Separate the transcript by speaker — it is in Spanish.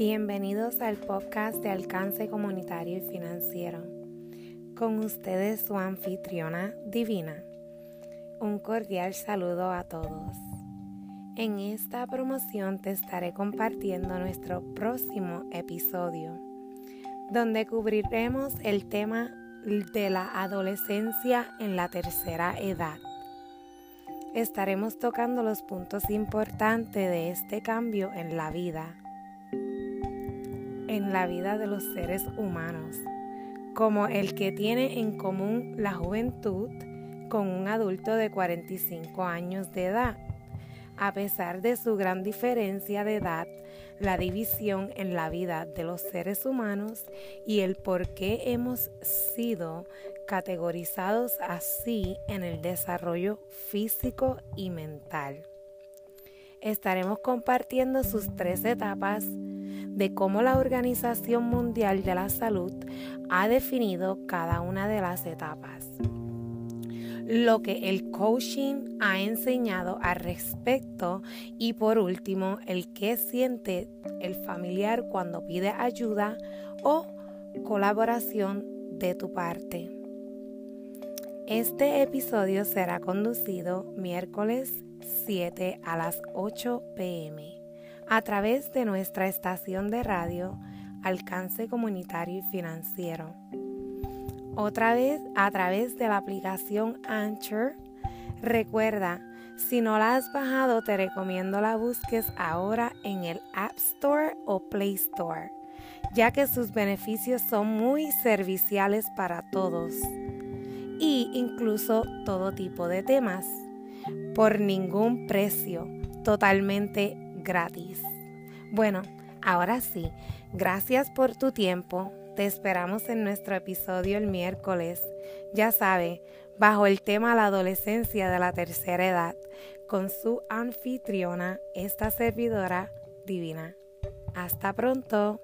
Speaker 1: Bienvenidos al podcast de alcance comunitario y financiero. Con ustedes su anfitriona divina. Un cordial saludo a todos. En esta promoción te estaré compartiendo nuestro próximo episodio, donde cubriremos el tema de la adolescencia en la tercera edad. Estaremos tocando los puntos importantes de este cambio en la vida, en la vida de los seres humanos, como el que tiene en común la juventud con un adulto de 45 años de edad a pesar de su gran diferencia de edad, la división en la vida de los seres humanos y el por qué hemos sido categorizados así en el desarrollo físico y mental. Estaremos compartiendo sus tres etapas de cómo la Organización Mundial de la Salud ha definido cada una de las etapas lo que el coaching ha enseñado al respecto y por último el que siente el familiar cuando pide ayuda o colaboración de tu parte. Este episodio será conducido miércoles 7 a las 8 pm a través de nuestra estación de radio Alcance Comunitario y Financiero otra vez a través de la aplicación Anchor. Recuerda, si no la has bajado, te recomiendo la busques ahora en el App Store o Play Store, ya que sus beneficios son muy serviciales para todos y incluso todo tipo de temas, por ningún precio, totalmente gratis. Bueno, ahora sí, gracias por tu tiempo te esperamos en nuestro episodio el miércoles, ya sabe, bajo el tema La adolescencia de la tercera edad, con su anfitriona, esta servidora divina. Hasta pronto.